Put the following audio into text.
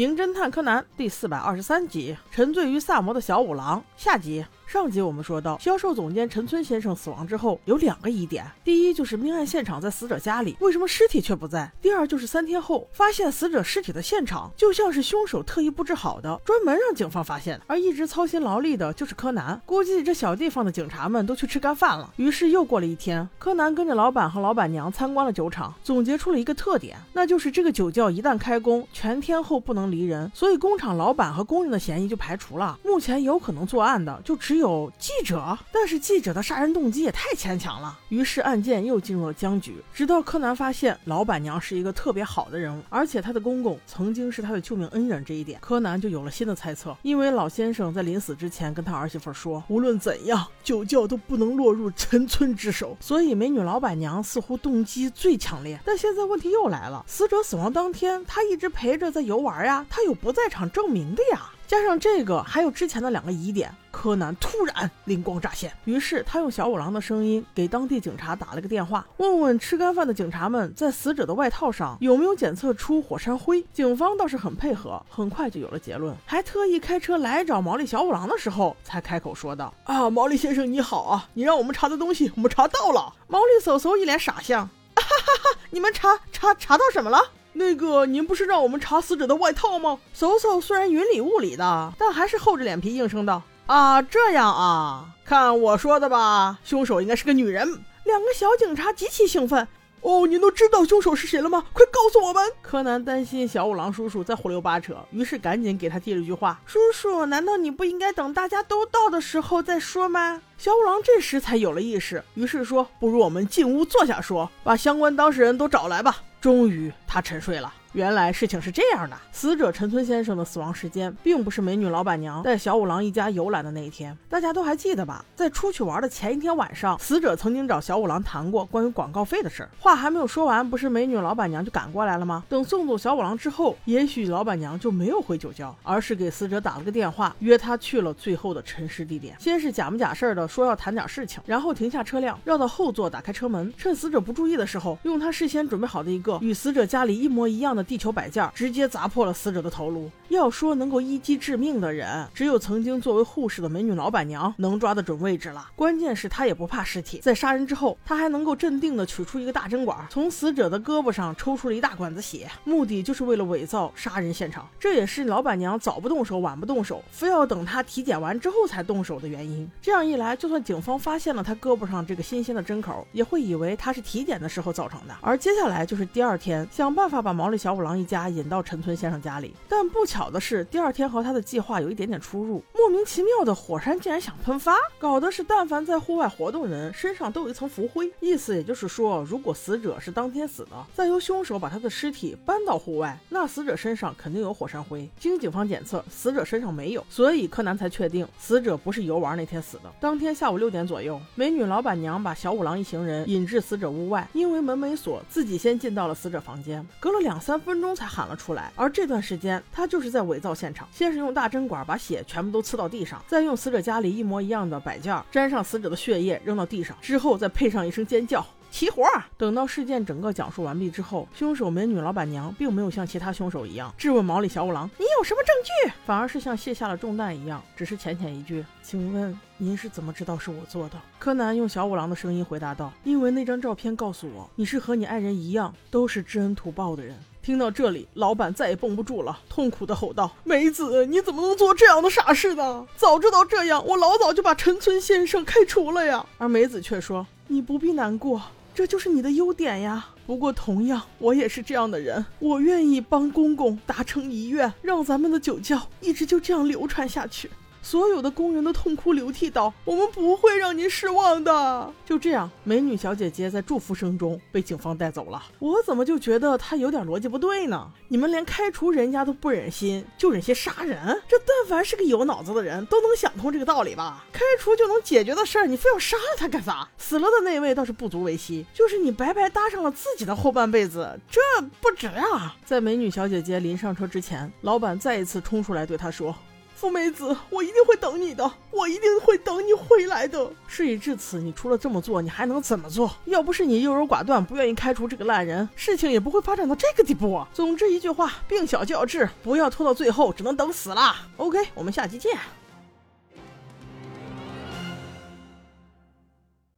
名侦探柯南第四百二十三集：沉醉于萨摩的小五郎。下集。上集我们说到，销售总监陈村先生死亡之后，有两个疑点：第一就是命案现场在死者家里，为什么尸体却不在？第二就是三天后发现死者尸体的现场，就像是凶手特意布置好的，专门让警方发现。而一直操心劳力的就是柯南。估计这小地方的警察们都去吃干饭了。于是又过了一天，柯南跟着老板和老板娘参观了酒厂，总结出了一个特点，那就是这个酒窖一旦开工，全天候不能离人，所以工厂老板和工人的嫌疑就排除了。目前有可能作案的就只有。有记者，但是记者的杀人动机也太牵强了。于是案件又进入了僵局，直到柯南发现老板娘是一个特别好的人物，而且他的公公曾经是他的救命恩人这一点，柯南就有了新的猜测。因为老先生在临死之前跟他儿媳妇说，无论怎样，酒窖都不能落入陈村之手，所以美女老板娘似乎动机最强烈。但现在问题又来了，死者死亡当天，他一直陪着在游玩呀，他有不在场证明的呀。加上这个，还有之前的两个疑点，柯南突然灵光乍现，于是他用小五郎的声音给当地警察打了个电话，问问吃干饭的警察们在死者的外套上有没有检测出火山灰。警方倒是很配合，很快就有了结论，还特意开车来找毛利小五郎的时候，才开口说道：“啊，毛利先生你好啊，你让我们查的东西我们查到了。”毛利嗖嗖一脸傻相，哈哈哈，你们查查查到什么了？那个，您不是让我们查死者的外套吗？嗖嗖虽然云里雾里的，但还是厚着脸皮应声道：“啊，这样啊，看我说的吧，凶手应该是个女人。”两个小警察极其兴奋。哦，您都知道凶手是谁了吗？快告诉我们！柯南担心小五郎叔叔在胡溜八扯，于是赶紧给他递了句话：“叔叔，难道你不应该等大家都到的时候再说吗？”小五郎这时才有了意识，于是说：“不如我们进屋坐下说，把相关当事人都找来吧。”终于，他沉睡了。原来事情是这样的，死者陈村先生的死亡时间，并不是美女老板娘带小五郎一家游览的那一天。大家都还记得吧？在出去玩的前一天晚上，死者曾经找小五郎谈过关于广告费的事儿。话还没有说完，不是美女老板娘就赶过来了吗？等送走小五郎之后，也许老板娘就没有回酒窖，而是给死者打了个电话，约他去了最后的沉尸地点。先是假模假式的说要谈点事情，然后停下车辆，绕到后座，打开车门，趁死者不注意的时候，用他事先准备好的一个与死者家里一模一样的地球摆件。直接砸破了死者的头颅。要说能够一击致命的人，只有曾经作为护士的美女老板娘能抓得准位置了。关键是她也不怕尸体，在杀人之后，她还能够镇定地取出一个大针管，从死者的胳膊上抽出了一大管子血，目的就是为了伪造杀人现场。这也是老板娘早不动手晚不动手，非要等她体检完之后才动手的原因。这样一来，就算警方发现了她胳膊上这个新鲜的针口，也会以为她是体检的时候造成的。而接下来就是第二天，想办法把毛利小小五郎一家引到陈村先生家里，但不巧。的是，第二天和他的计划有一点点出入。莫名其妙的火山竟然想喷发，搞的是但凡在户外活动人身上都有一层浮灰。意思也就是说，如果死者是当天死的，再由凶手把他的尸体搬到户外，那死者身上肯定有火山灰。经警方检测，死者身上没有，所以柯南才确定死者不是游玩那天死的。当天下午六点左右，美女老板娘把小五郎一行人引至死者屋外，因为门没锁，自己先进到了死者房间，隔了两三分钟才喊了出来。而这段时间，他就是。在伪造现场，先是用大针管把血全部都刺到地上，再用死者家里一模一样的摆件沾上死者的血液扔到地上，之后再配上一声尖叫，齐活。等到事件整个讲述完毕之后，凶手美女老板娘并没有像其他凶手一样质问毛利小五郎你有什么证据，反而是像卸下了重担一样，只是浅浅一句，请问您是怎么知道是我做的？柯南用小五郎的声音回答道，因为那张照片告诉我，你是和你爱人一样，都是知恩图报的人。听到这里，老板再也绷不住了，痛苦的吼道：“梅子，你怎么能做这样的傻事呢？早知道这样，我老早就把陈村先生开除了呀！”而梅子却说：“你不必难过，这就是你的优点呀。不过同样，我也是这样的人，我愿意帮公公达成遗愿，让咱们的酒窖一直就这样流传下去。”所有的工人都痛哭流涕道：“我们不会让您失望的。”就这样，美女小姐姐在祝福声中被警方带走了。我怎么就觉得她有点逻辑不对呢？你们连开除人家都不忍心，就忍心杀人？这但凡是个有脑子的人都能想通这个道理吧？开除就能解决的事儿，你非要杀了他干啥？死了的那位倒是不足为惜，就是你白白搭上了自己的后半辈子，这不值啊！在美女小姐姐临上车之前，老板再一次冲出来对她说。富美子，我一定会等你的，我一定会等你回来的。事已至此，你除了这么做，你还能怎么做？要不是你优柔寡断，不愿意开除这个烂人，事情也不会发展到这个地步啊。总之一句话，病小就要治，不要拖到最后，只能等死了。OK，我们下期见。